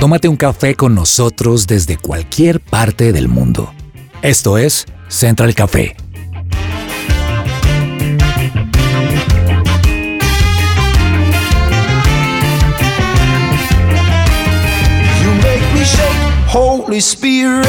Tómate un café con nosotros desde cualquier parte del mundo. Esto es Central Café. You make me shake, Holy Spirit.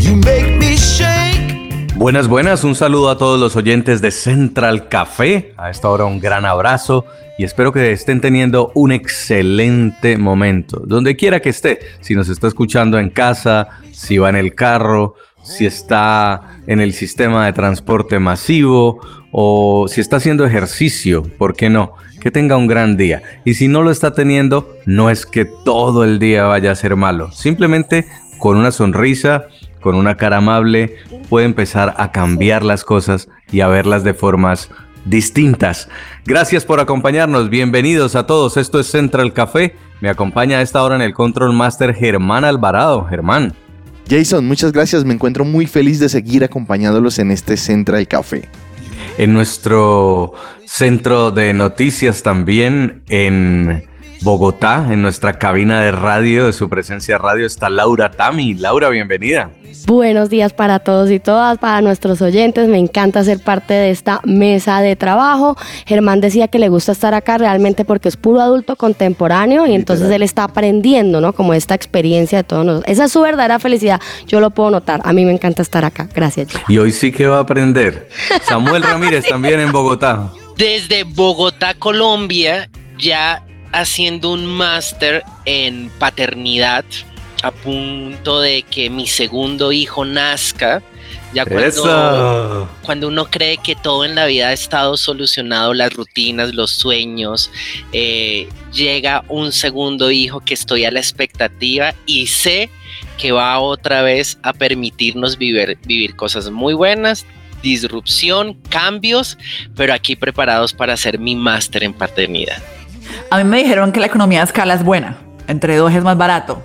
You make me shake. Buenas, buenas, un saludo a todos los oyentes de Central Café. A esta hora un gran abrazo y espero que estén teniendo un excelente momento. Donde quiera que esté, si nos está escuchando en casa, si va en el carro, si está en el sistema de transporte masivo o si está haciendo ejercicio, ¿por qué no? Que tenga un gran día. Y si no lo está teniendo, no es que todo el día vaya a ser malo. Simplemente con una sonrisa, con una cara amable, puede empezar a cambiar las cosas y a verlas de formas distintas. Gracias por acompañarnos, bienvenidos a todos. Esto es Central Café. Me acompaña a esta hora en el Control Master Germán Alvarado. Germán. Jason, muchas gracias. Me encuentro muy feliz de seguir acompañándolos en este Central Café. En nuestro centro de noticias también en Bogotá, en nuestra cabina de radio, de su presencia radio, está Laura Tami. Laura, bienvenida. Buenos días para todos y todas, para nuestros oyentes. Me encanta ser parte de esta mesa de trabajo. Germán decía que le gusta estar acá realmente porque es puro adulto contemporáneo y entonces él está aprendiendo, ¿no? Como esta experiencia de todos nosotros. Esa es su verdadera felicidad. Yo lo puedo notar. A mí me encanta estar acá. Gracias. Y hoy sí que va a aprender. Samuel Ramírez también en Bogotá. Desde Bogotá, Colombia, ya haciendo un máster en paternidad a punto de que mi segundo hijo nazca. Ya cuando, cuando uno cree que todo en la vida ha estado solucionado, las rutinas, los sueños, eh, llega un segundo hijo que estoy a la expectativa y sé que va otra vez a permitirnos vivir, vivir cosas muy buenas, disrupción, cambios, pero aquí preparados para hacer mi máster en paternidad. A mí me dijeron que la economía de escala es buena. Entre dos es más barato.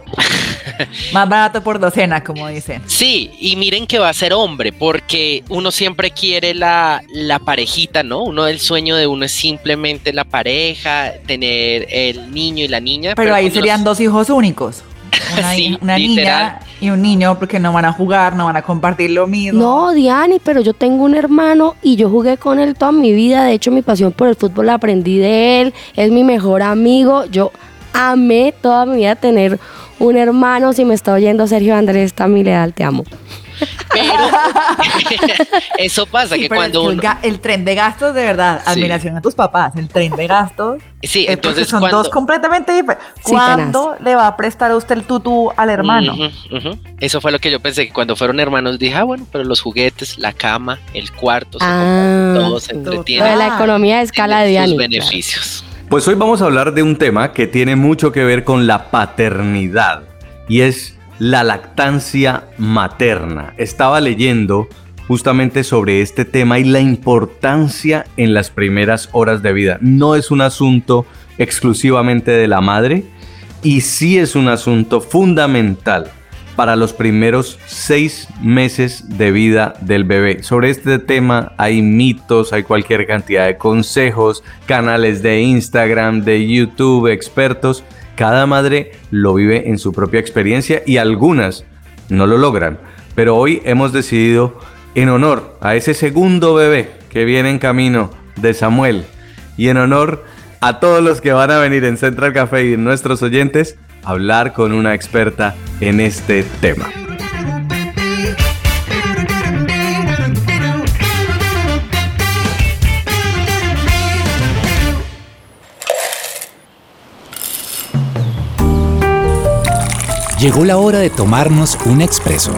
más barato por docena, como dicen. Sí, y miren que va a ser hombre, porque uno siempre quiere la, la parejita, ¿no? Uno del sueño de uno es simplemente la pareja, tener el niño y la niña. Pero, ahí serían dos hijos únicos. Una, Sí, una niña y un niño porque no van a jugar, no van a compartir lo mismo. No, Diani, pero yo tengo un hermano y yo jugué con él toda mi vida. De hecho, mi pasión por el fútbol la aprendí de él. Es mi mejor amigo. Yo amé toda mi vida tener un hermano. Si me está oyendo Sergio Andrés, está mi leal, te amo. Pero eso pasa, Sí, que pero cuando el, uno... el tren de gastos, de verdad, Sí. admiración a tus papás, el tren de gastos. Sí, entonces son cuando- dos completamente diferentes. Sí, ¿Cuándo le va a prestar a usted el tutú al hermano? Eso fue lo que yo pensé, que cuando fueron hermanos dije, ah, bueno, pero los juguetes, la cama, el cuarto, se Ah, compran, todo se todo. Lo de entretiene. la economía de escala de sus beneficios. Pues hoy vamos a hablar de un tema que tiene mucho que ver con la paternidad y es la lactancia materna. Estaba leyendo justamente sobre este tema y la importancia en las primeras horas de vida. No es un asunto exclusivamente de la madre y sí es un asunto fundamental para los primeros seis meses de vida del bebé. Sobre este tema hay mitos, hay cualquier cantidad de consejos, canales de Instagram, de YouTube, expertos. Cada madre lo vive en su propia experiencia y algunas no lo logran. Pero hoy hemos decidido, en honor a ese segundo bebé que viene en camino de Samuel y en honor a todos los que van a venir en Central Café y nuestros oyentes, hablar con una experta en este tema. Llegó la hora de tomarnos un expreso.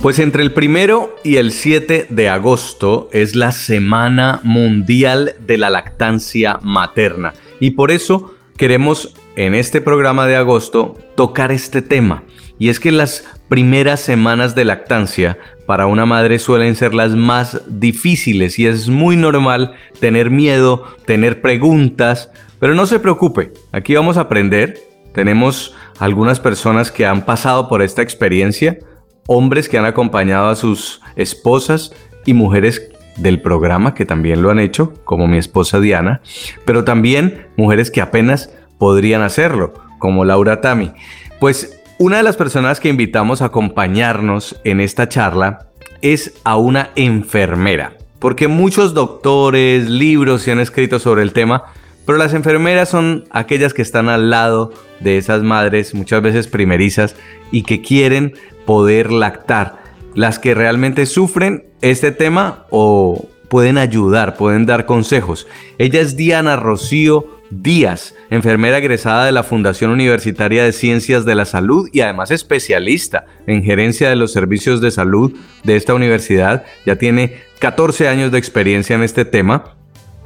Pues entre el primero y el 7 de agosto es la Semana Mundial de la Lactancia Materna. Y por eso queremos en este programa de agosto tocar este tema. Y es que las primeras semanas de lactancia para una madre suelen ser las más difíciles y es muy normal tener miedo, tener preguntas, Pero no se preocupe, aquí vamos a aprender. Tenemos algunas personas que han pasado por esta experiencia, hombres que han acompañado a sus esposas y mujeres del programa que también lo han hecho, como mi esposa Diana, pero también mujeres que apenas podrían hacerlo, como Laura Tami. Pues una de las personas que invitamos a acompañarnos en esta charla es a una enfermera, porque muchos doctores, libros se han escrito sobre el tema, pero las enfermeras son aquellas que están al lado de esas madres, muchas veces primerizas, y que quieren poder lactar las que realmente sufren este tema o pueden ayudar, pueden dar consejos. Ella es Diana Rocío Díaz, enfermera egresada de la Fundación Universitaria de Ciencias de la Salud y además especialista en gerencia de los servicios de salud de esta universidad. Ya tiene 14 años de experiencia en este tema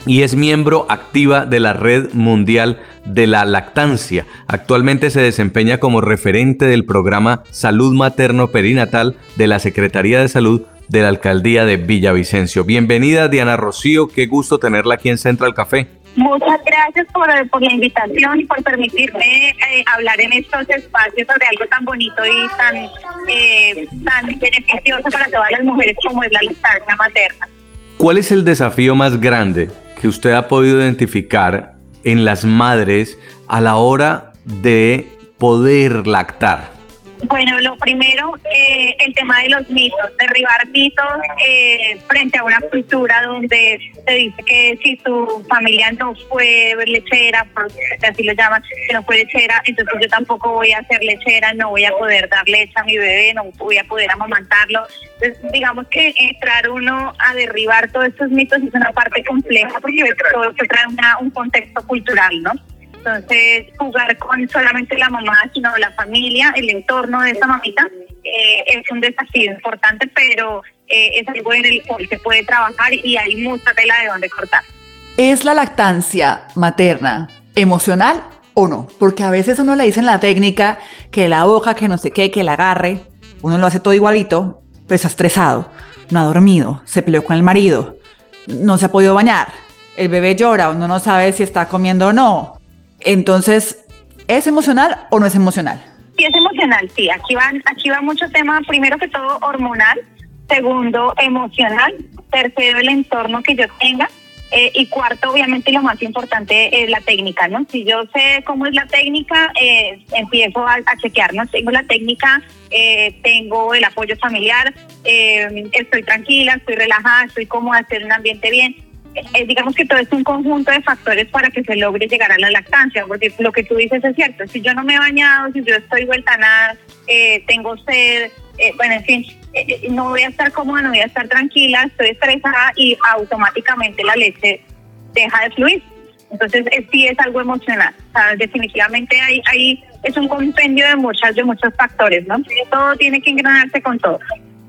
y es miembro activa de la Red Mundial de la Lactancia. Actualmente se desempeña como referente del programa Salud Materno Perinatal de la Secretaría de Salud de la Alcaldía de Villavicencio. Bienvenida Diana Rocío, qué gusto tenerla aquí en Central Café. Muchas gracias por, la invitación y por permitirme eh, hablar en estos espacios sobre algo tan bonito y tan, eh, tan beneficioso para todas las mujeres como es la lactancia materna. ¿Cuál es el desafío más grande que usted ha podido identificar en las madres a la hora de poder lactar? Bueno, lo primero, eh, el tema de los mitos, derribar mitos eh, frente a una cultura donde se dice que si tu familia no fue lechera, así lo llaman, que no fue lechera, entonces yo tampoco voy a ser lechera, no voy a poder dar leche a mi bebé, no voy a poder amamantarlo. Entonces, digamos que entrar uno a derribar todos estos mitos es una parte compleja porque todo esto trae un contexto cultural, ¿no? Entonces, jugar con solamente la mamá, sino la familia, el entorno de esa mamita, eh, es un desafío importante, pero eh, es algo en el cual se puede trabajar y hay mucha tela de donde cortar. ¿Es la lactancia materna emocional o no? Porque a veces uno le dice en la técnica que la hoja, que no sé qué, que la agarre, uno lo hace todo igualito, pero está estresado, no ha dormido, se peleó con el marido, no se ha podido bañar, el bebé llora, uno no sabe si está comiendo o no, entonces, ¿es emocional o no es emocional? Sí, es emocional, sí. Aquí, van, aquí va mucho tema, primero que todo hormonal, segundo emocional, tercero el entorno que yo tenga. Eh, y cuarto, obviamente, lo más importante es la técnica, ¿no? Si yo sé cómo es la técnica, eh, empiezo a, chequear, ¿no? Tengo la técnica, eh, tengo el apoyo familiar, estoy tranquila, estoy relajada, estoy cómoda, estoy en un ambiente bien. Eh, digamos que todo es un conjunto de factores para que se logre llegar a la lactancia, porque lo que tú dices es cierto, si yo no me he bañado, si yo estoy vuelta nada, eh, tengo sed, eh, bueno, en fin, no voy a estar cómoda, no voy a estar tranquila, estoy estresada y automáticamente la leche deja de fluir. Entonces, sí es algo emocional. definitivamente ahí, ahí es un compendio de muchas, de muchos factores, ¿no? Todo tiene que engranarse con todo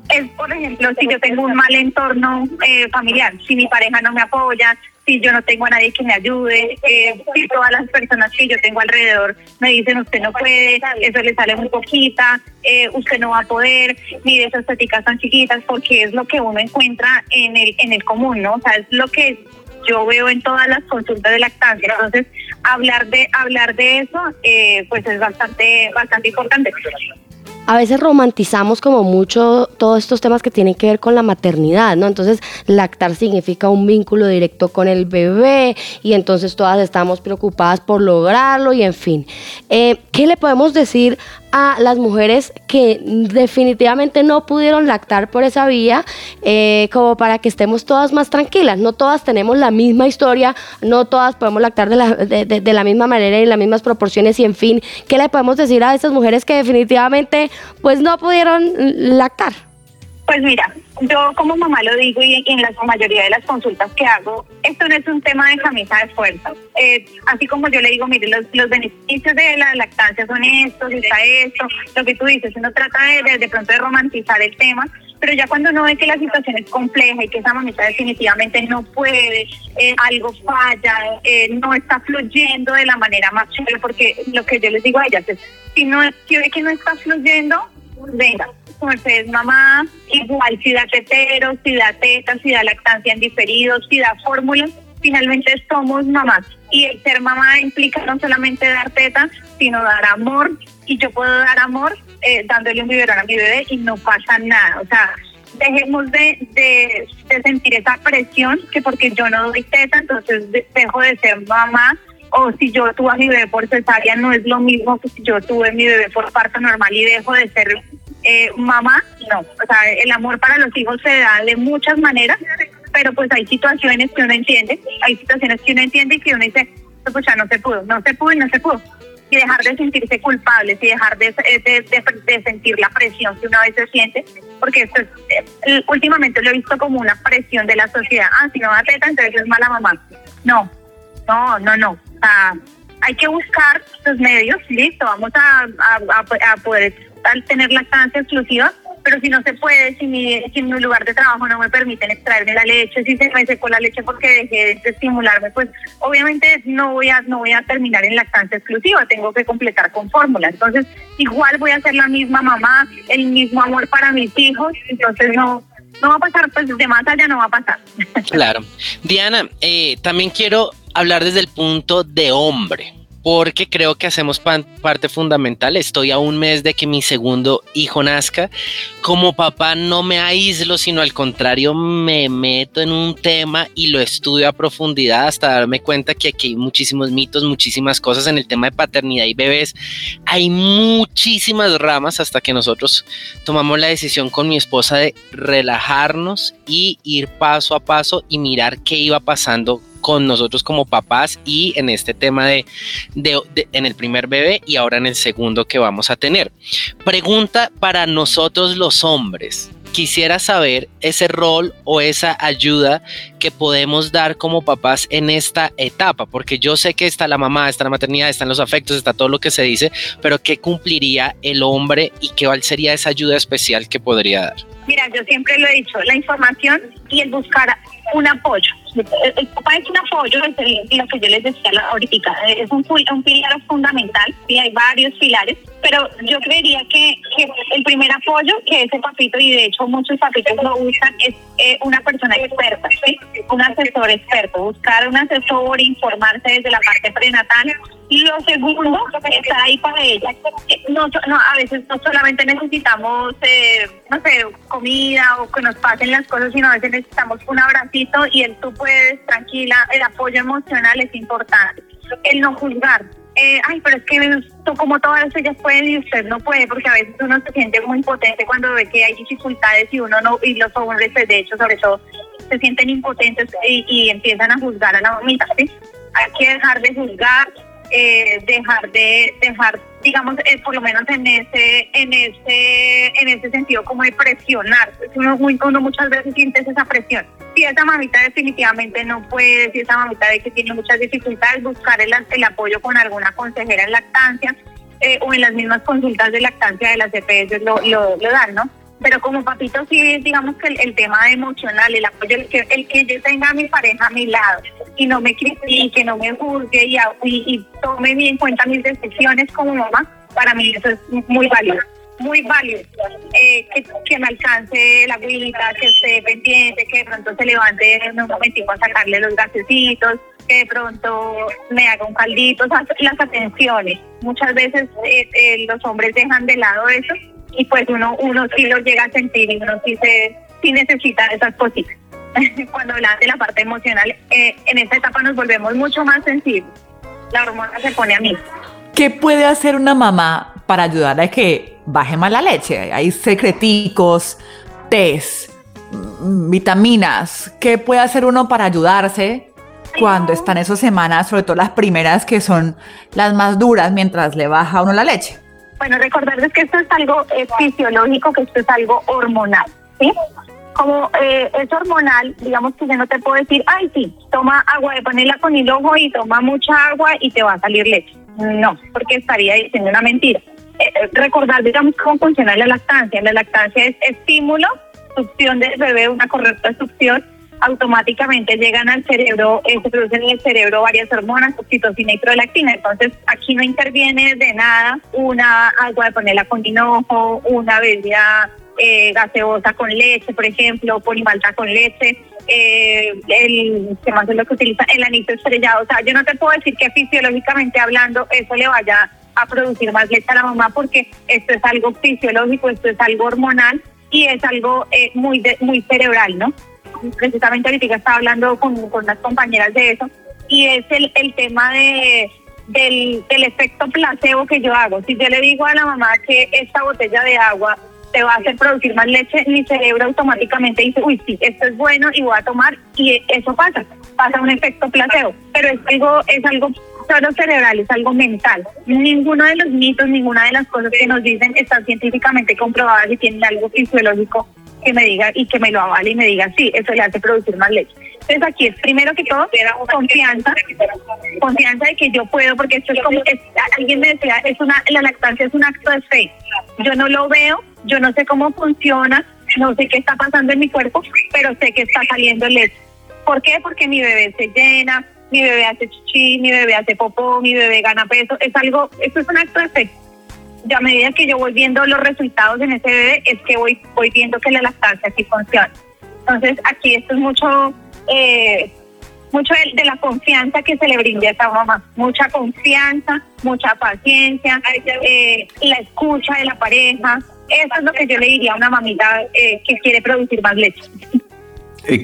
es, por ejemplo, si yo tengo un mal entorno eh, familiar, si mi pareja no me apoya, si yo no tengo a nadie que me ayude, eh, si todas las personas que yo tengo alrededor me dicen usted no puede, eso le sale muy poquita, eh, usted no va a poder, mire esas teticas tan chiquitas, porque es lo que uno encuentra en el, en el común, ¿no? O sea, es lo que yo veo en todas las consultas de lactancia. Entonces, hablar de hablar de eso, pues es bastante bastante importante a veces romantizamos como mucho todos estos temas que tienen que ver con la maternidad, ¿no? Entonces, lactar significa un vínculo directo con el bebé y entonces todas estamos preocupadas por lograrlo y en fin. Eh, ¿Qué le podemos decir a las mujeres que definitivamente no pudieron lactar por esa vía, eh, como para que estemos todas más tranquilas. No todas tenemos la misma historia, no todas podemos lactar de la, de, la misma manera y en las mismas proporciones y en fin, ¿qué le podemos decir a esas mujeres que definitivamente pues no pudieron lactar? Pues mira, yo como mamá lo digo y en la mayoría de las consultas que hago, esto no es un tema de camisa de fuerza. Eh, así como yo le digo, mire, los, los beneficios de la lactancia son estos, está esto, lo que tú dices, uno trata de, de, pronto de romantizar el tema, pero ya cuando uno ve que la situación es compleja y que esa mamita definitivamente no puede, eh, algo falla, eh, no está fluyendo de la manera más chévere, porque lo que yo les digo a ellas es, si no si ve que no está fluyendo, venga, es mamá, igual si da tetero, si da teta, si da lactancia en diferido, si da fórmula, finalmente somos mamás. Y el ser mamá implica no solamente dar teta, sino dar amor. Y yo puedo dar amor eh, dándole un biberón a mi bebé y no pasa nada. O sea, dejemos de, de, sentir esa presión que porque yo no doy teta, entonces de- dejo de ser mamá. O si yo tuve a mi bebé por cesárea no es lo mismo que si yo tuve mi bebé por parto normal y dejo de ser eh, mamá, no. O sea, el amor para los hijos se da de muchas maneras, pero pues hay situaciones que uno entiende, hay situaciones que uno entiende y que uno dice, pues ya no se pudo, no se pudo y no se pudo. Y dejar de sentirse culpables y dejar de, de, de- sentir la presión que una vez se siente, porque esto es, eh, últimamente lo he visto como una presión de la sociedad. Ah, si no da teta, entonces es mala mamá. No, no, no, no. O hay que buscar los medios, listo, vamos a poder al tener lactancia exclusiva, pero si no se puede, si mi, si mi lugar de trabajo no me permiten extraerme la leche, si se me secó la leche porque dejé de estimularme, pues obviamente no voy a no voy a terminar en lactancia exclusiva, tengo que completar con fórmula. Entonces, igual voy a ser la misma mamá, el mismo amor para mis hijos, entonces no no va a pasar, pues de más allá no va a pasar. Claro. Diana, eh, también quiero hablar desde el punto de hombre, porque creo que hacemos parte fundamental. Estoy a un mes de que mi segundo hijo nazca. Como papá no me aíslo, sino al contrario me meto en un tema y lo estudio a profundidad hasta darme cuenta que aquí hay muchísimos mitos, muchísimas cosas en el tema de paternidad y bebés. Hay muchísimas ramas hasta que nosotros tomamos la decisión con mi esposa de relajarnos y ir paso a paso y mirar qué iba pasando con nosotros como papás y en este tema de, de- en el primer bebé y ahora en el segundo que vamos a tener. Pregunta para nosotros los hombres. Quisiera saber ese rol o esa ayuda que podemos dar como papás en esta etapa, porque yo sé que está la mamá, está la maternidad, están los afectos, está todo lo que se dice, pero ¿qué cumpliría el hombre y qué sería esa ayuda especial que podría dar? Mira, yo siempre lo he dicho, la información y el buscar un apoyo. El, papá es un apoyo, es lo que yo les decía ahorita, es un, un pilar fundamental, y hay varios pilares, pero yo creería que, el primer apoyo que ese papito, y de hecho muchos papitos lo usan, es eh, una persona experta, un asesor experto, buscar un asesor, informarse desde la parte prenatal. Y lo segundo, estar ahí para ella. No, no, a veces no solamente necesitamos, eh, no sé, comida o que nos pasen las cosas, sino a veces necesitamos un abracito y el tú puedes, tranquila, el apoyo emocional es importante. El no juzgar. Eh, ay, pero es que como todas ellas pueden y usted no puede, porque a veces uno se siente muy impotente cuando ve que hay dificultades y uno no, y los hombres, de hecho, sobre todo, se sienten impotentes y, empiezan a juzgar a la mamita. Hay que dejar de juzgar, eh, dejar de, dejar, digamos, eh, por lo menos en ese, en ese, en ese sentido como de presionar. Uno, uno muchas veces siente esa presión. Si esa mamita definitivamente no puede, si esa mamita ve que tiene muchas dificultades, buscar el, apoyo con alguna consejera en lactancia eh, o en las mismas consultas de lactancia de las EPS lo, lo, dan, ¿no? Pero como papito sí, digamos que el, tema emocional, el apoyo, el que, el que yo tenga a mi pareja a mi lado y no me critique, no me juzgue y, tome bien en cuenta mis decisiones como mamá, para mí eso es muy valioso, muy valioso. Eh, que, que me alcance la agüita, que esté pendiente, que de pronto se levante en un momentico a sacarle los gasecitos, que de pronto me haga un caldito, o sea, las atenciones. Muchas veces eh, eh, los hombres dejan de lado eso y pues uno uno sí lo llega a sentir y uno sí se sí necesita esas cositas. Cuando hablas de la parte emocional, eh, en esta etapa nos volvemos mucho más sensibles. La hormona se pone a mí. ¿Qué puede hacer una mamá para ayudar a que baje más la leche? Hay secreticos, test, mm, vitaminas. ¿Qué puede hacer uno para ayudarse cuando están esas semanas, sobre todo las primeras que son las más duras mientras le baja a uno la leche? Bueno, recordarles que esto es algo eh, fisiológico, que esto es algo hormonal, ¿sí? Como eh, es hormonal, digamos que yo no te puedo decir, ay, sí, toma agua de panela con hilojo y toma mucha agua y te va a salir leche. No, porque estaría diciendo una mentira. Eh, recordar, digamos, cómo funciona la lactancia. La lactancia es estímulo, succión del bebé, una correcta succión, automáticamente llegan al cerebro, eh, se producen en el cerebro varias hormonas, oxitocina y prolactina. Entonces, aquí no interviene de nada una agua de panela con hinojo, una bebida eh, gaseosa con leche, por ejemplo, polimalta con leche. eh, el que más es lo que utiliza el anito estrellado. O sea, yo no te puedo decir que fisiológicamente hablando eso le vaya a producir más leche a la mamá porque esto es algo fisiológico, esto es algo hormonal y es algo eh, muy muy cerebral, ¿no? Precisamente ahorita estaba hablando con, con unas compañeras de eso y es el, el tema de del, del efecto placebo que yo hago. Si yo le digo a la mamá que esta botella de agua te va a hacer producir más leche, mi cerebro automáticamente dice, uy, sí, esto es bueno y voy a tomar, y eso pasa, pasa un efecto placebo, pero es algo, es algo solo cerebral, es algo mental. Ninguno de los mitos, ninguna de las cosas que nos dicen están científicamente comprobadas y tienen algo fisiológico que me diga y que me lo avale y me diga, sí, eso le hace producir más leche. Entonces aquí es primero que todo confianza, confianza de que yo puedo, porque esto es como, alguien me decía, es una, la lactancia es un acto de fe. Yo no lo veo, yo no sé cómo funciona, no sé qué está pasando en mi cuerpo, pero sé que está saliendo leche. ¿Por qué? Porque mi bebé se llena, mi bebé hace chichi, mi bebé hace popó, mi bebé gana peso. Es algo, esto es un acto de fe. Y a medida que yo voy viendo los resultados en ese bebé, es que voy, voy viendo que la lactancia sí funciona. Entonces, aquí esto es mucho, eh, mucho de, la confianza que se le brinde a esa mamá. Mucha confianza, mucha paciencia, eh, la escucha de la pareja. Eso es lo que yo le diría a una mamita eh, que quiere producir más leche.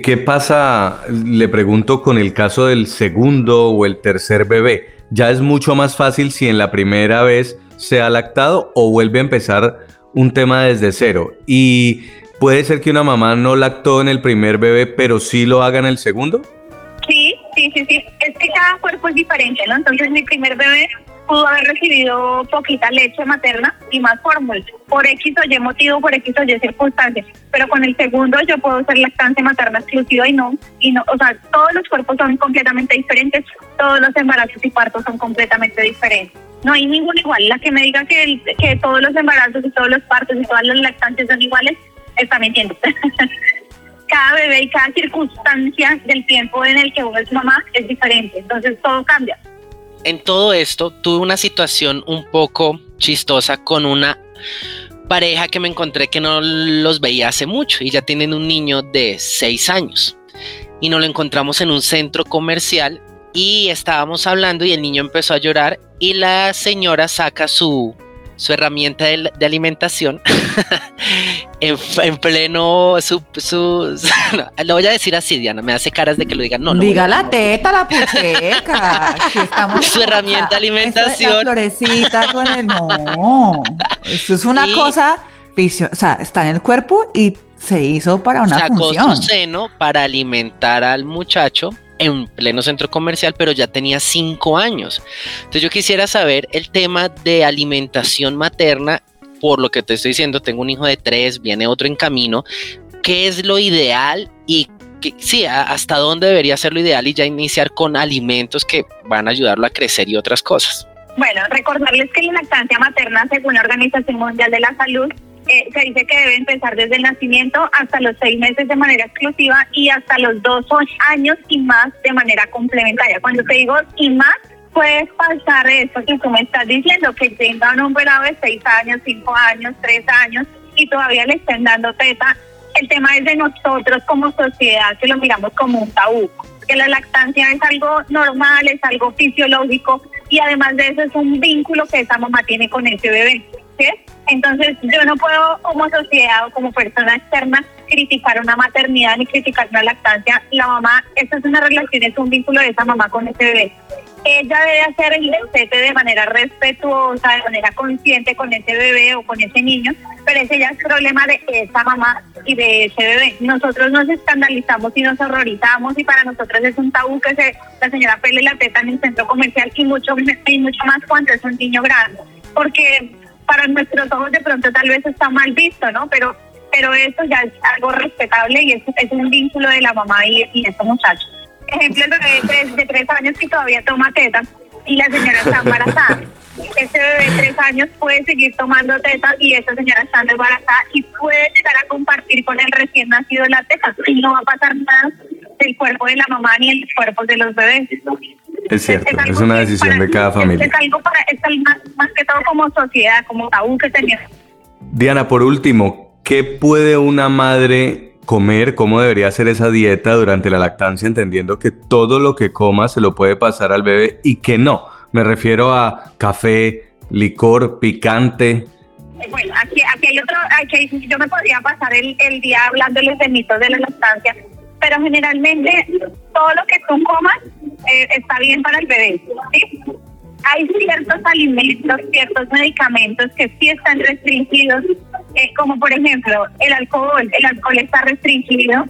¿Qué pasa, le pregunto, con el caso del segundo o el tercer bebé? ¿Ya es mucho más fácil si en la primera vez se ha lactado o vuelve a empezar un tema desde cero? Y ¿Puede ser que una mamá no lactó en el primer bebé, pero sí lo haga en el segundo? Sí, sí, sí, sí. Es que cada cuerpo es diferente, ¿no? Entonces mi primer bebé pudo haber recibido poquita leche materna y más fórmula, por X o Y motivo, por X o Y circunstancias. Pero con el segundo yo puedo ser lactancia materna exclusiva y no, y no, o sea, todos los cuerpos son completamente diferentes, todos los embarazos y partos son completamente diferentes. No hay ninguna igual. La que me diga que, que todos los embarazos y todos los partos y todas las lactancias son iguales, está mintiendo. cada bebé y cada circunstancia del tiempo en el que uno es mamá es diferente, entonces todo cambia. En todo esto tuve una situación un poco chistosa con una pareja que me encontré que no los veía hace mucho y ya tienen un niño de seis años. Y nos lo encontramos en un centro comercial y estábamos hablando y el niño empezó a llorar y la señora saca su su herramienta de, alimentación en, pleno su, su lo voy a decir así Diana me hace caras de que lo digan no, diga la teta la pucheca su herramienta de alimentación. florecita con el no eso es una cosa o sea está en el cuerpo y se hizo para una sacó función. su seno para alimentar al muchacho en pleno centro comercial, pero ya tenía cinco años. Entonces yo quisiera saber el tema de alimentación materna, por lo que te estoy diciendo, tengo un hijo de tres, viene otro en camino, ¿qué es lo ideal y que, sí, hasta dónde debería ser lo ideal y ya iniciar con alimentos que van a ayudarlo a crecer y otras cosas? Bueno, recordarles que la lactancia materna, según la Organización Mundial de la Salud, eh, se dice que debe empezar desde el nacimiento hasta los seis meses de manera exclusiva y hasta los dos años y más de manera complementaria. Cuando te digo y más, puedes pasar eso que tú me estás diciendo, que tengan un velado de seis años, cinco años, tres años y todavía le estén dando teta. El tema es de nosotros como sociedad que lo miramos como un tabú, que la lactancia es algo normal, es algo fisiológico y además de eso es un vínculo que esa mamá tiene con ese bebé. Entonces, yo no puedo como sociedad o como persona externa criticar una maternidad ni criticar una lactancia. La mamá, esta es una relación, es un vínculo de esa mamá con ese bebé. Ella debe hacer el destete de manera respetuosa, de manera consciente con ese bebé o con ese niño, pero ese ya es problema de esa mamá y de ese bebé. Nosotros nos escandalizamos y nos horrorizamos y para nosotros es un tabú que se, la señora pele la teta en el centro comercial y mucho más cuando es un niño grande. Porque para nuestros ojos de pronto tal vez está mal visto, ¿no? Pero pero eso ya es algo respetable y es, es un vínculo de la mamá y, y ese muchacho. Ejemplo, el bebé de tres, de tres años que todavía toma teta y la señora está embarazada. Ese bebé de tres años puede seguir tomando teta y esa señora está embarazada y puede llegar a compartir con el recién nacido la teta y no va a pasar nada del cuerpo de la mamá ni el cuerpo de los bebés. Es cierto, es, una decisión de cada familia. Es, algo para, es más, que todo como sociedad, como tabú que tenemos. Diana, por último, ¿qué puede una madre comer, cómo debería ser esa dieta durante la lactancia, entendiendo que todo lo que coma se lo puede pasar al bebé y que no. Me refiero a café, licor, picante. Bueno, aquí, aquí hay otro, aquí yo me podría pasar el, el día hablándoles de mitos de la lactancia, pero generalmente todo lo que tú comas eh, está bien para el bebé. Hay ciertos alimentos, ciertos medicamentos que sí están restringidos, eh, como por ejemplo el alcohol. El alcohol está restringido,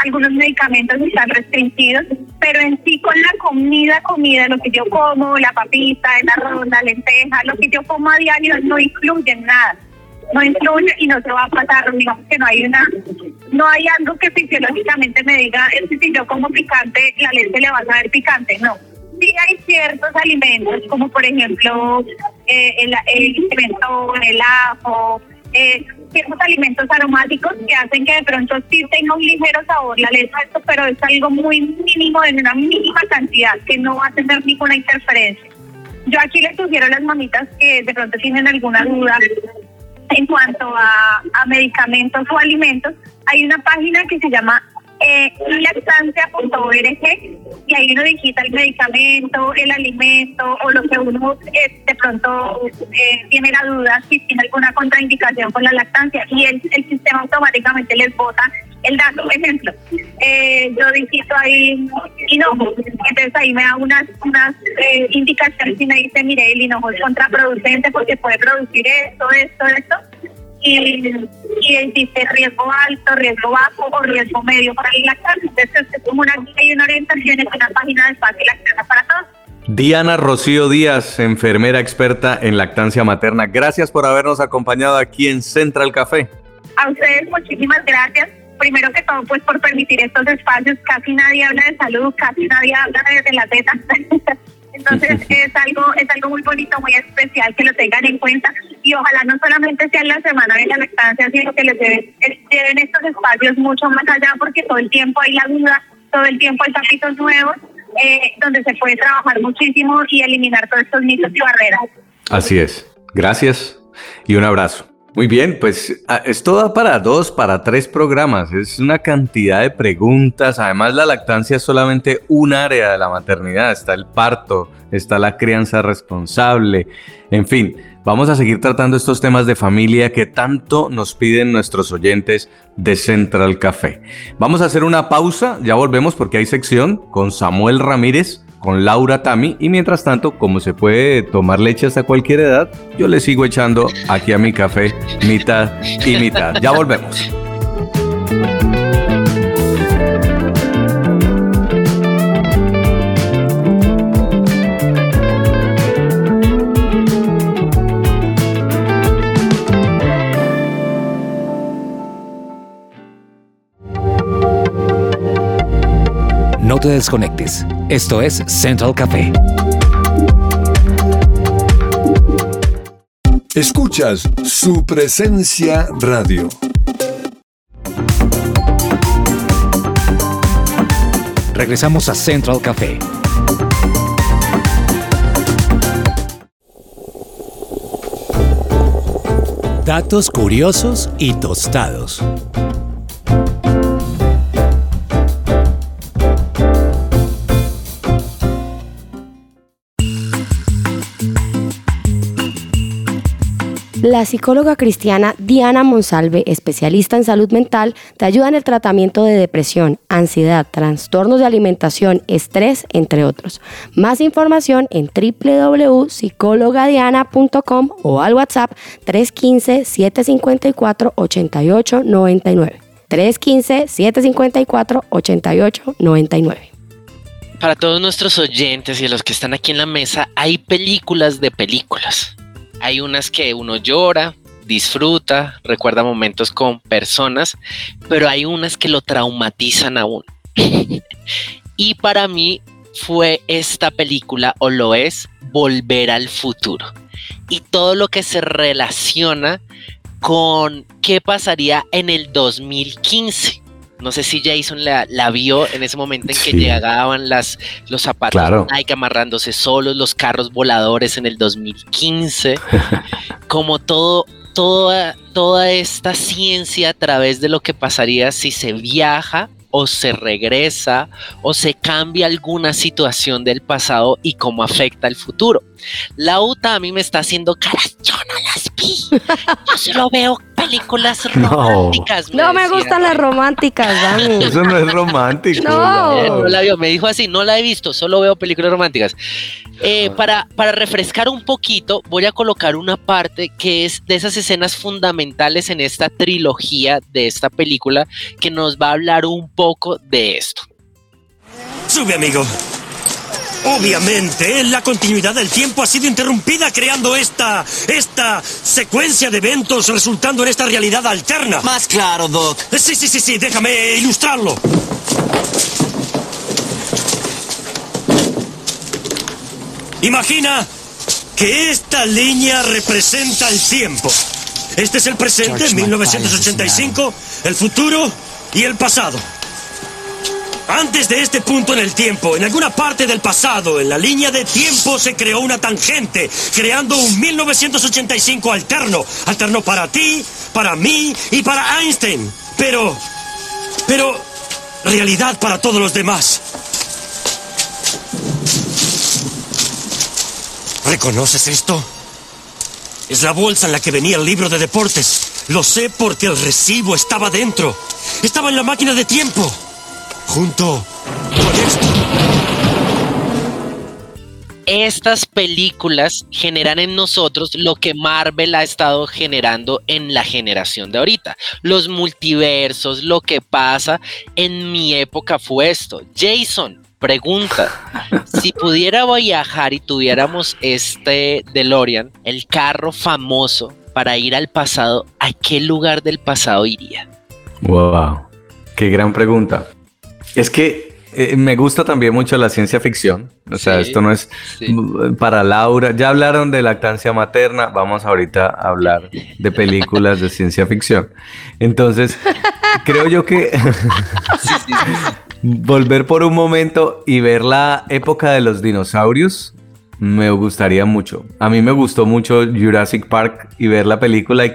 algunos medicamentos están restringidos, pero en sí con la comida, comida, lo que yo como, la papita, el arroz, la lenteja, lo que yo como a diario no incluyen nada. No incluye y no se va a pasar, digamos que no hay una, no hay algo que fisiológicamente me diga, es que si yo como picante, la leche le va a saber picante, no. Sí hay ciertos alimentos, como por ejemplo eh, el, el el ajo, eh, ciertos alimentos aromáticos que hacen que de pronto sí tenga un ligero sabor la leche, pero es algo muy mínimo, en una mínima cantidad, que no va a tener ninguna interferencia. Yo aquí les sugiero a las mamitas que de pronto tienen alguna duda en cuanto a, a medicamentos o alimentos, hay una página que se llama eh, lactancia.org y ahí uno digita el medicamento, el alimento o lo que uno eh, de pronto eh, tiene la duda si tiene alguna contraindicación con la lactancia y el, sistema automáticamente les bota el dato. Ejemplo, eh, yo digito ahí hinojo, entonces ahí me da unas, unas eh, indicaciones y me dice, mire, el hinojo es contraproducente porque puede producir esto, esto, esto y, y dice riesgo alto, riesgo bajo o riesgo medio para el lactancia. Entonces es como una guía y una orientación en una página de fácil acceso para todos. Diana Rocío Díaz, enfermera experta en lactancia materna. Gracias por habernos acompañado aquí en Central Café. A ustedes muchísimas gracias. Primero que todo, pues por permitir estos espacios. Casi nadie habla de salud, casi nadie habla de la teta. Entonces es algo, es algo muy bonito, muy especial que lo tengan en cuenta y ojalá no solamente sea la semana de la lactancia, sino que les lleven, estos espacios mucho más allá porque todo el tiempo hay la duda, todo el tiempo hay tapitos nuevos eh, donde se puede trabajar muchísimo y eliminar todos estos mitos y barreras. Así es. Gracias y un abrazo. Muy bien, pues ah, esto da para dos, para tres programas. Es una cantidad de preguntas. Además, la lactancia es solamente un área de la maternidad. Está el parto, está la crianza responsable. En fin, vamos a seguir tratando estos temas de familia que tanto nos piden nuestros oyentes de Central Café. Vamos a hacer una pausa, ya volvemos porque hay sección con Samuel Ramírez con Laura Tami y mientras tanto, como se puede tomar leche hasta cualquier edad, yo le sigo echando aquí a mi café mitad y mitad. Ya volvemos. No te desconectes. Esto es Central Café. Escuchas su presencia radio. Regresamos a Central Café. Datos curiosos y tostados. La psicóloga cristiana Diana Monsalve, especialista en salud mental, te ayuda en el tratamiento de depresión, ansiedad, trastornos de alimentación, estrés, entre otros. Más información en www.psicologadiana.com o al WhatsApp 315-754-8899. 315-754-8899 para todos nuestros oyentes y los que están aquí en la mesa, hay películas de películas. Hay unas que uno llora, disfruta, recuerda momentos con personas, pero hay unas que lo traumatizan aún. y para mí fue esta película, o lo es, Volver al futuro. Y todo lo que se relaciona con qué pasaría en el 2015. No sé si Jason la, vio en ese momento en que llegaban las, los zapatos claro. Nike amarrándose solos, los carros voladores en el 2015, como todo toda, toda esta ciencia a través de lo que pasaría si se viaja o se regresa o se cambia alguna situación del pasado y cómo afecta el futuro. La UTA a mí me está haciendo caras, yo no las vi, yo solo veo películas románticas. No, me gustan las románticas, Dani. Eso no es romántico. No. No la vio, me dijo así, no la he visto, solo veo películas románticas. Eh, para, para refrescar un poquito, voy a colocar una parte que es de esas escenas fundamentales en esta trilogía de esta película que nos va a hablar un poco de esto. Sube, amigo. Obviamente, la continuidad del tiempo ha sido interrumpida creando esta. esta secuencia de eventos resultando en esta realidad alterna. Más claro, Doc. Sí, sí, sí, sí, déjame ilustrarlo. Imagina que esta línea representa el tiempo. Este es el presente, 1985, el futuro y el pasado. Antes de este punto en el tiempo, en alguna parte del pasado, en la línea de tiempo se creó una tangente, creando un 1985 alterno. Alterno para ti, para mí y para Einstein. Pero... Pero... Realidad para todos los demás. ¿Reconoces esto? Es la bolsa en la que venía el libro de deportes. Lo sé porque el recibo estaba dentro. Estaba en la máquina de tiempo. Junto con esto. Estas películas generan en nosotros lo que Marvel ha estado generando en la generación de ahorita. Los multiversos, lo que pasa. En mi época fue esto. Jason, pregunta, si pudiera viajar y tuviéramos este DeLorean, el carro famoso para ir al pasado, ¿a qué lugar del pasado iría? Wow, qué gran pregunta. Es que eh, me gusta también mucho la ciencia ficción. O sea, Sí, esto no es sí. para Laura. Ya hablaron de lactancia materna. Vamos ahorita a hablar de películas de ciencia ficción. Entonces, creo yo que volver por un momento y ver la época de los dinosaurios me gustaría mucho. A mí me gustó mucho Jurassic Park y ver la película y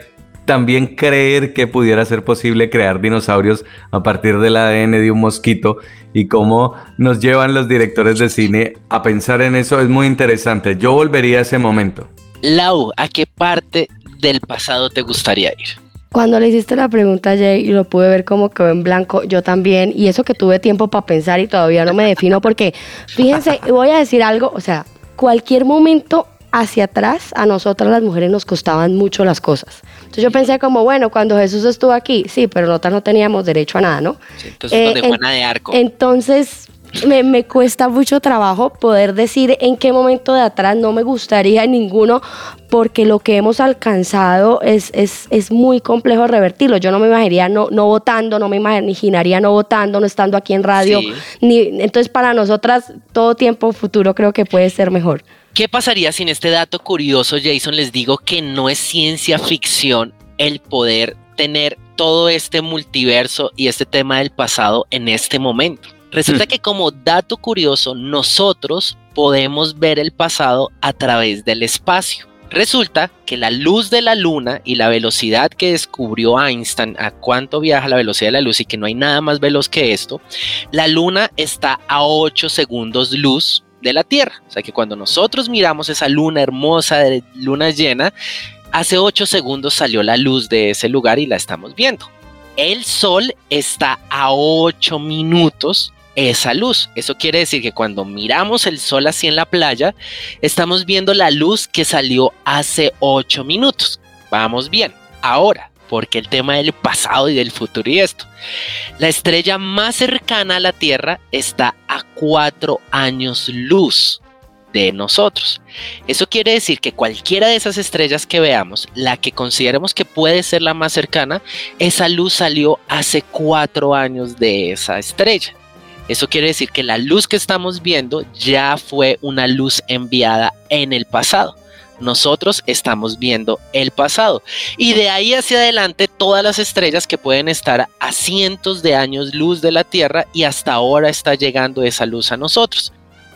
también creer que pudiera ser posible crear dinosaurios a partir del ADN de un mosquito y cómo nos llevan los directores de cine a pensar en eso es muy interesante. Yo volvería a ese momento. Lau, ¿a qué parte del pasado te gustaría ir? Cuando le hiciste la pregunta a Jay y lo pude ver como quedó en blanco, yo también, y eso que tuve tiempo para pensar y todavía no me defino porque, fíjense, voy a decir algo, o sea, cualquier momento hacia atrás a nosotras las mujeres nos costaban mucho las cosas. Entonces yo pensé como, bueno, cuando Jesús estuvo aquí, sí, pero nosotras no teníamos derecho a nada, ¿no? Entonces, Eh, donde en- Juana de Arco. Entonces, me, me cuesta mucho trabajo poder decir en qué momento de atrás no me gustaría ninguno, porque lo que hemos alcanzado es, es, es muy complejo revertirlo. Yo no me imaginaría no, no votando, no me imaginaría no votando, no estando aquí en radio. Sí. Ni, entonces, para nosotras, todo tiempo futuro creo que puede ser mejor. ¿Qué pasaría si en este dato curioso, Jason, les digo que no es ciencia ficción el poder tener todo este multiverso y este tema del pasado en este momento? Resulta que como dato curioso, nosotros podemos ver el pasado a través del espacio. Resulta que la luz de la luna y la velocidad que descubrió Einstein, a cuánto viaja la velocidad de la luz y que no hay nada más veloz que esto, la luna está a 8 segundos luz de la Tierra. O sea que cuando nosotros miramos esa luna hermosa de luna llena, hace 8 segundos salió la luz de ese lugar y la estamos viendo. El sol está a 8 minutos esa luz. Eso quiere decir que cuando miramos el sol así en la playa, estamos viendo la luz que salió hace 8 minutos. Vamos bien. Ahora, porque el tema del pasado y del futuro y esto. La estrella más cercana a la Tierra está a 4 años luz de nosotros. Eso quiere decir que cualquiera de esas estrellas que veamos, la que consideremos que puede ser la más cercana, esa luz salió hace 4 años de esa estrella. Eso quiere decir que la luz que estamos viendo ya fue una luz enviada en el pasado. Nosotros estamos viendo el pasado. Y de ahí hacia adelante todas las estrellas que pueden estar a cientos de años luz de la Tierra y hasta ahora está llegando esa luz a nosotros.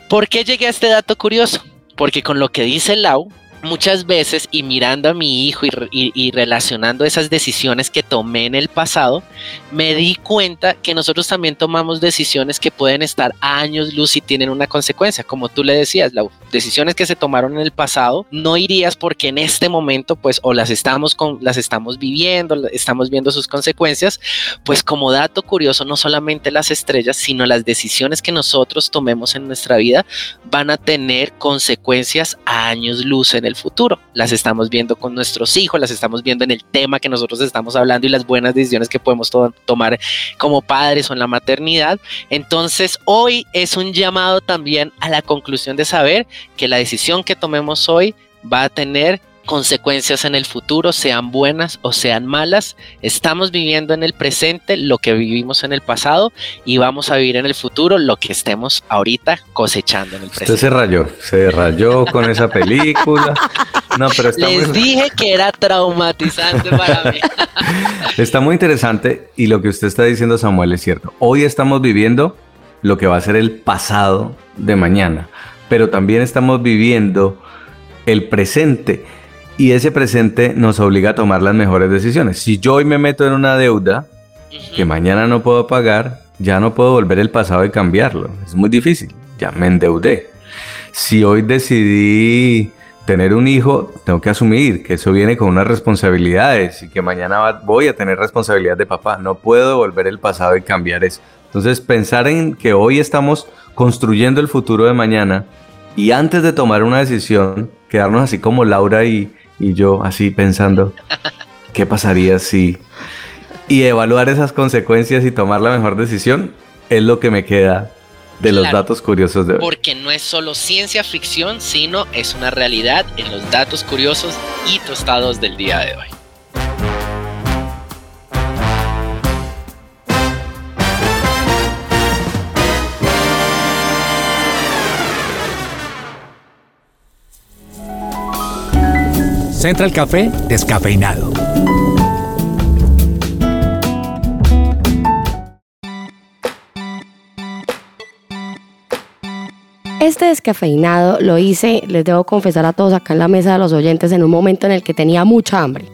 ¿Por qué llegué a este dato curioso? Porque con lo que dice Lau, muchas veces y mirando a mi hijo y, relacionando esas decisiones que tomé en el pasado, me di cuenta que nosotros también tomamos decisiones que pueden estar a años luz y tienen una consecuencia. Como tú le decías, las decisiones que se tomaron en el pasado, no irías porque en este momento, pues, o las estamos, con, las estamos viviendo, estamos viendo sus consecuencias, pues como dato curioso, no solamente las estrellas, sino las decisiones que nosotros tomemos en nuestra vida van a tener consecuencias a años luz en el futuro. Las estamos viendo con nuestros hijos, las estamos viendo en el tema que nosotros estamos hablando y las buenas decisiones que podemos to tomar como padres o en la maternidad. Entonces, hoy es un llamado también a la conclusión de saber que la decisión que tomemos hoy va a tener consecuencias en el futuro, sean buenas o sean malas. Estamos viviendo en el presente lo que vivimos en el pasado y vamos a vivir en el futuro lo que estemos ahorita cosechando en el presente. Usted se rayó, se rayó con esa película. No, pero está Les muy... dije que era traumatizante para mí. Está muy interesante y lo que usted está diciendo, Samuel, es cierto. Hoy estamos viviendo lo que va a ser el pasado de mañana, pero también estamos viviendo el presente y ese presente nos obliga a tomar las mejores decisiones. Si yo hoy me meto en una deuda que mañana no puedo pagar, ya no puedo volver el pasado y cambiarlo. Es muy difícil. Ya me endeudé. Si hoy decidí tener un hijo, tengo que asumir que eso viene con unas responsabilidades y que mañana va, voy a tener responsabilidad de papá. No puedo volver el pasado y cambiar eso. Entonces, pensar en que hoy estamos construyendo el futuro de mañana y antes de tomar una decisión, quedarnos así como Laura y, y yo así pensando, ¿qué pasaría si... Y evaluar esas consecuencias y tomar la mejor decisión es lo que me queda de los datos curiosos de hoy. Porque no es solo ciencia ficción, sino es una realidad en los datos curiosos y tostados del día de hoy. Central Café descafeinado. Este descafeinado lo hice, les debo confesar a todos acá en la mesa de los oyentes, en un momento en el que tenía mucha hambre.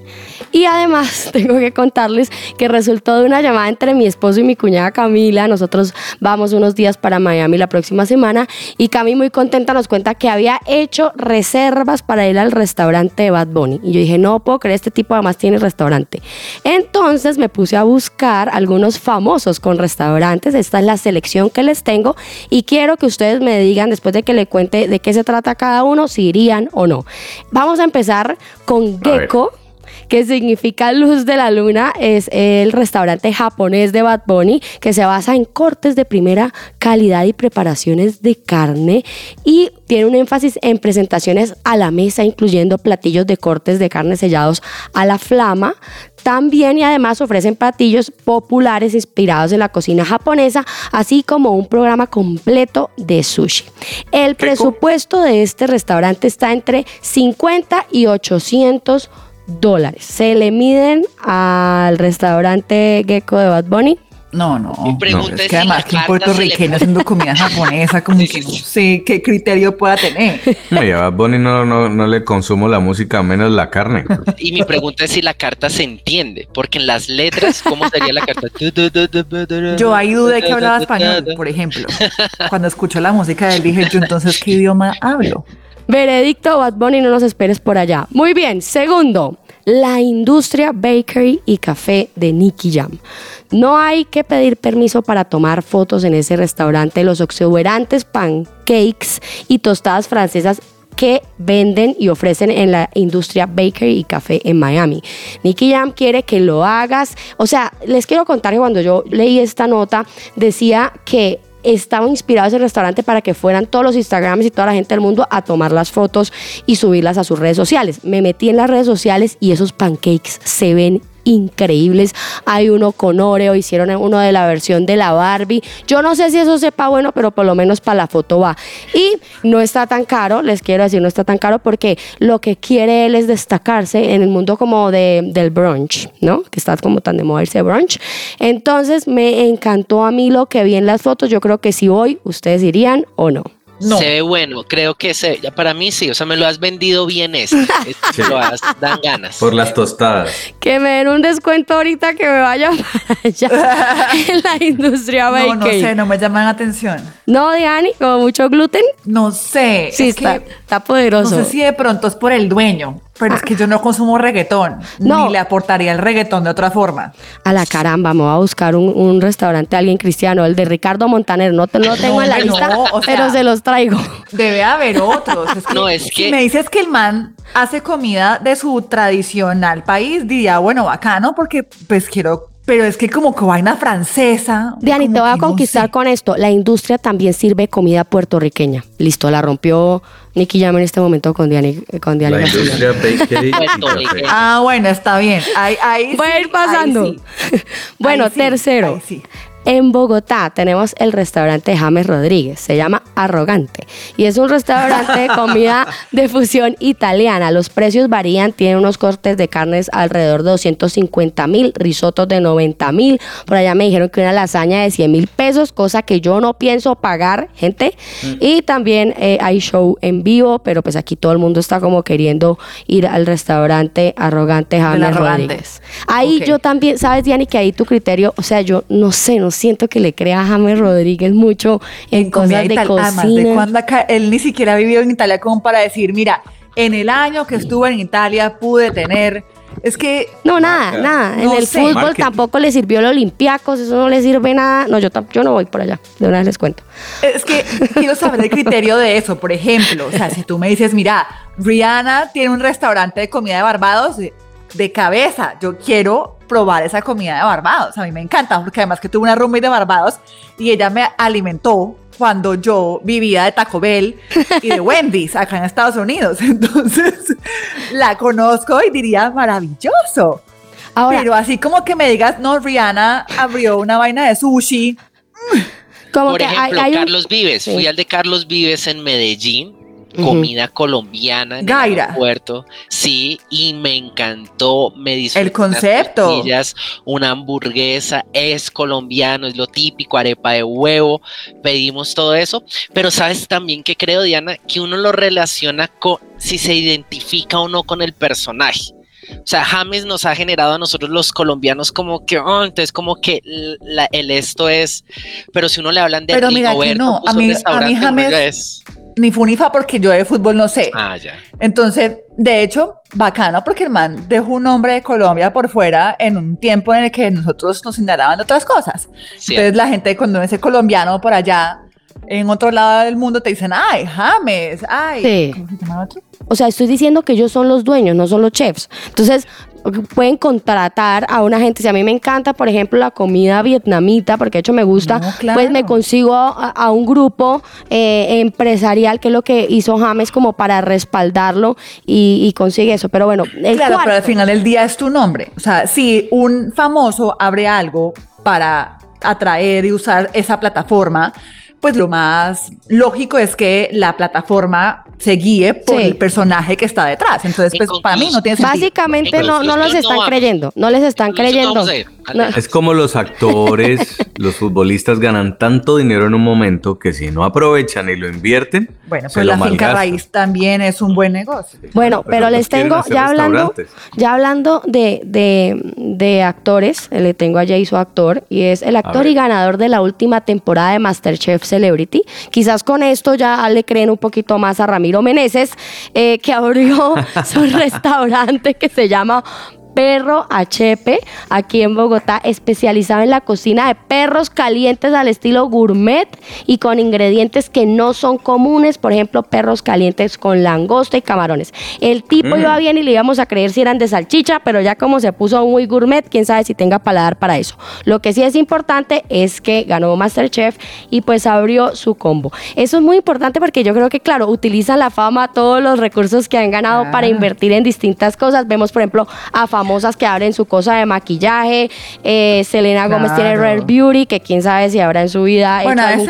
Y además tengo que contarles que resultó de una llamada entre mi esposo y mi cuñada Camila. Nosotros vamos unos días para Miami la próxima semana y Cami muy contenta nos cuenta que había hecho reservas para ir al restaurante de Bad Bunny. Y yo dije, no puedo creer, este tipo además tiene restaurante. Entonces me puse a buscar algunos famosos con restaurantes. Esta es la selección que les tengo y quiero que ustedes me digan después de que le cuente de qué se trata cada uno, si irían o no. Vamos a empezar con A. Gecko que significa luz de la luna, es el restaurante japonés de Bad Bunny que se basa en cortes de primera calidad y preparaciones de carne y tiene un énfasis en presentaciones a la mesa, incluyendo platillos de cortes de carne sellados a la flama. También y además ofrecen platillos populares inspirados en la cocina japonesa, así como un programa completo de sushi. El presupuesto de este restaurante está entre 50 y 800 dólares. Se le miden al restaurante Gecko de Bad Bunny. No, no. Mi pregunta es es que si además que un le haciendo comida japonesa, como que no sé qué criterio pueda tener. No, y a Bad Bunny no, no, no le consumo la música, menos la carne. Y mi pregunta es si la carta se entiende, porque en las letras, ¿cómo sería la carta? Yo ahí dudé que hablaba español, por ejemplo. Cuando escucho la música de él dije, yo entonces, ¿qué idioma hablo? Veredicto Bad Bunny, no nos esperes por allá. Muy bien, segundo, la industria bakery y café de Nicky Jam. No hay que pedir permiso para tomar fotos en ese restaurante. Los exuberantes pancakes y tostadas francesas que venden y ofrecen en la industria bakery y café en Miami. Nicky Jam quiere que lo hagas. O sea, les quiero contar que cuando yo leí esta nota decía que estaba inspirado ese restaurante para que fueran todos los Instagrams y toda la gente del mundo a tomar las fotos y subirlas a sus redes sociales. Me metí en las redes sociales y esos pancakes se ven increíbles. Hay uno con Oreo, hicieron uno de la versión de la Barbie. Yo no sé si eso sepa bueno, pero por lo menos para la foto va. Y no está tan caro, les quiero decir, no está tan caro porque lo que quiere él es destacarse en el mundo como de, del brunch, ¿no? Que está como tan de moda ese brunch. Entonces me encantó a mí lo que vi en las fotos. Yo creo que si voy, ustedes irían o no. No. Se ve bueno, creo que se, ya para mí sí, o sea, me lo has vendido bien este, este Sí. lo has, dan ganas. Por las tostadas. Que me den un descuento ahorita que me vaya para allá en la industria No, no bakery. sé, no me llaman la atención. No, Diani, como mucho gluten. No sé. Sí, es está, que está no poderoso. sé si de pronto es por el dueño, pero es que yo no consumo reggaetón. No. Ni le aportaría el reggaetón de otra forma. A la caramba, me voy a buscar un, un restaurante de alguien cristiano, el de Ricardo Montaner. No, te, no tengo en la lista, no, o sea- pero se los traigo. Debe haber otros. Es que, No, es si que- me dices que el man hace comida de su tradicional país, diría, bueno, bacano, porque pues quiero, pero es que como que vaina francesa. Diani, te voy a no conquistar sé. con esto. La industria también sirve comida puertorriqueña. Listo, la rompió Nicky Jam en este momento con Diani. Con Diani La García. industria bakery. Ah, bueno, está bien. Ahí, ahí Voy a ir pasando. ahí sí. bueno, Ahí sí, tercero. En Bogotá tenemos el restaurante James Rodríguez, se llama Arrogante y es un restaurante de comida de fusión italiana. Los precios varían, tiene unos cortes de carnes alrededor de 250 mil, risotos de 90 mil. Por allá me dijeron que una lasaña de 100 mil pesos, cosa que yo no pienso pagar, gente. Y también eh, hay show en vivo, pero pues aquí todo el mundo está como queriendo ir al restaurante Arrogante James. Rodríguez. Ahí yo también, sabes, Diani, que ahí tu criterio, o sea, yo no sé, no siento que le crea a James Rodríguez mucho en, cosas de Además, de cocina. cuando acá, él ni siquiera ha vivido en Italia como para decir, mira, en el año que estuve en Italia pude tener. Es que No, nada, Marca. nada. No en el sé. fútbol Marketing. tampoco le sirvió el Olympiacos, eso no le sirve nada. No, yo, yo no voy por allá, de una vez les cuento. Es que quiero saber el criterio de eso, por ejemplo. O sea, si tú me dices, mira, Rihanna tiene un restaurante de comida de Barbados, de, cabeza, yo quiero probar esa comida de Barbados. A mí me encanta, porque además que tuve una roommate de Barbados y ella me alimentó cuando yo vivía de Taco Bell y de Wendy's acá en Estados Unidos. Entonces, la conozco y diría, maravilloso. Ahora, Pero así como que me digas, no, Rihanna abrió una vaina de sushi. como Por que ejemplo, hay Carlos Vives. Sí. Fui al de Carlos Vives en Medellín. Comida colombiana en Gaira. el aeropuerto. Sí, y me encantó. Me disfruté El unas concepto. tortillas, una hamburguesa, es colombiano, es lo típico, arepa de huevo. Pedimos todo eso. Pero sabes también que creo, Diana, que uno lo relaciona con si se identifica o no con el personaje. O sea, James nos ha generado a nosotros los colombianos como que, oh, entonces como que la- el esto es, pero si uno le hablan de Pero mira que no, a puso mí- a mí James- Ni funifa porque yo de fútbol no sé. Ah, ya. Entonces, de hecho, bacano porque el man dejó un nombre de Colombia por fuera en un tiempo en el que nosotros nos señalaban otras cosas. Sí. Entonces, la gente cuando ves el colombiano por allá, en otro lado del mundo, te dicen, ay, James, ay. Sí. ¿Cómo se llama otro? O sea, estoy diciendo que ellos son los dueños, no son los chefs. Entonces, pueden contratar a una gente. Si a mí me encanta, por ejemplo, la comida vietnamita, porque de hecho me gusta, No, claro. pues me consigo a, a un grupo eh, empresarial, que es lo que hizo James como para respaldarlo y, y consigue eso. Pero bueno, el claro, cuarto. pero al final del día es tu nombre. O sea, si un famoso abre algo para atraer y usar esa plataforma, pues lo más lógico es que la plataforma se guíe por Sí. el personaje que está detrás. Entonces, En pues para mí no tiene sentido. Básicamente no, no los no están creyendo, no les están creyendo. No. Es como los actores, los futbolistas ganan tanto dinero en un momento que si no aprovechan y lo invierten, Bueno, se pues lo la finca malgastan. raíz también es un buen negocio. Bueno, Pero les tengo, ya hablando, ya hablando de, de, de actores, eh, le tengo a Jay su actor, y es el actor y ganador de la última temporada de Masterchef Celebrity. Quizás con esto ya le creen un poquito más a Ramiro Meneses, eh, que abrió su restaurante que se llama Perro HP, aquí en Bogotá, especializado en la cocina de perros calientes al estilo gourmet y con ingredientes que no son comunes, por ejemplo, perros calientes con langosta y camarones. El tipo Mm. iba bien y le íbamos a creer si eran de salchicha, pero ya como se puso muy gourmet, quién sabe si tenga paladar para eso. Lo que sí es importante es que ganó Masterchef y pues abrió su combo. Eso es muy importante porque yo creo que, claro, utilizan la fama, todos los recursos que han ganado para invertir en distintas cosas. Vemos, por ejemplo, a famosas que abren su cosa de maquillaje. Eh, Selena Gómez tiene Claro. Rare Beauty, que quién sabe si habrá en su vida Bueno, hecho algún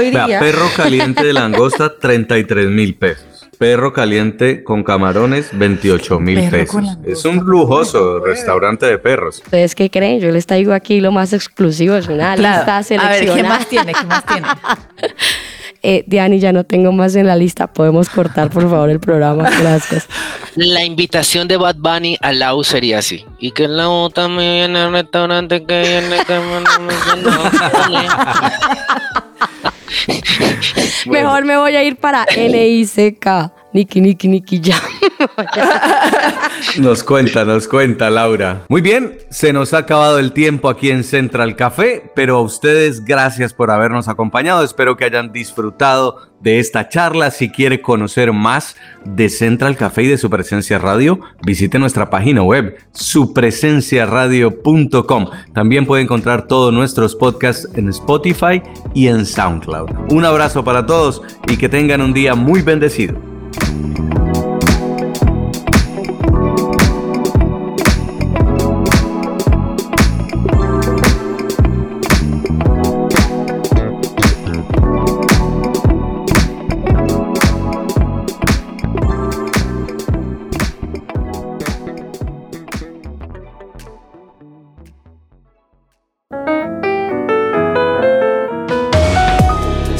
Vea, diría. perro caliente de langosta, 33 mil pesos. Perro caliente con camarones, 28 mil pesos. Es un lujoso restaurante de perros. ¿Ustedes qué creen? Yo les traigo aquí lo más exclusivo, es una Claro. lista A ver, ¿qué seleccionada. más tiene? ¿Qué más tiene? Eh, Diani, ya no tengo más en la lista. Podemos cortar, por favor, el programa. Gracias. La invitación de Bad Bunny al Lau sería así. Y que la otra me viene al restaurante que viene que Mejor me voy a ir para NICK. Niki, Niki, Niki, ya. Nos cuenta, nos cuenta Laura. Muy bien, se nos ha acabado el tiempo aquí en Central Café, pero a ustedes gracias por habernos acompañado. Espero que hayan disfrutado de esta charla. Si quiere conocer más de Central Café y de su presencia radio, visite nuestra página web supresenciaradio.com. También puede encontrar todos nuestros podcasts en Spotify y en SoundCloud. Un abrazo para todos y que tengan un día muy bendecido.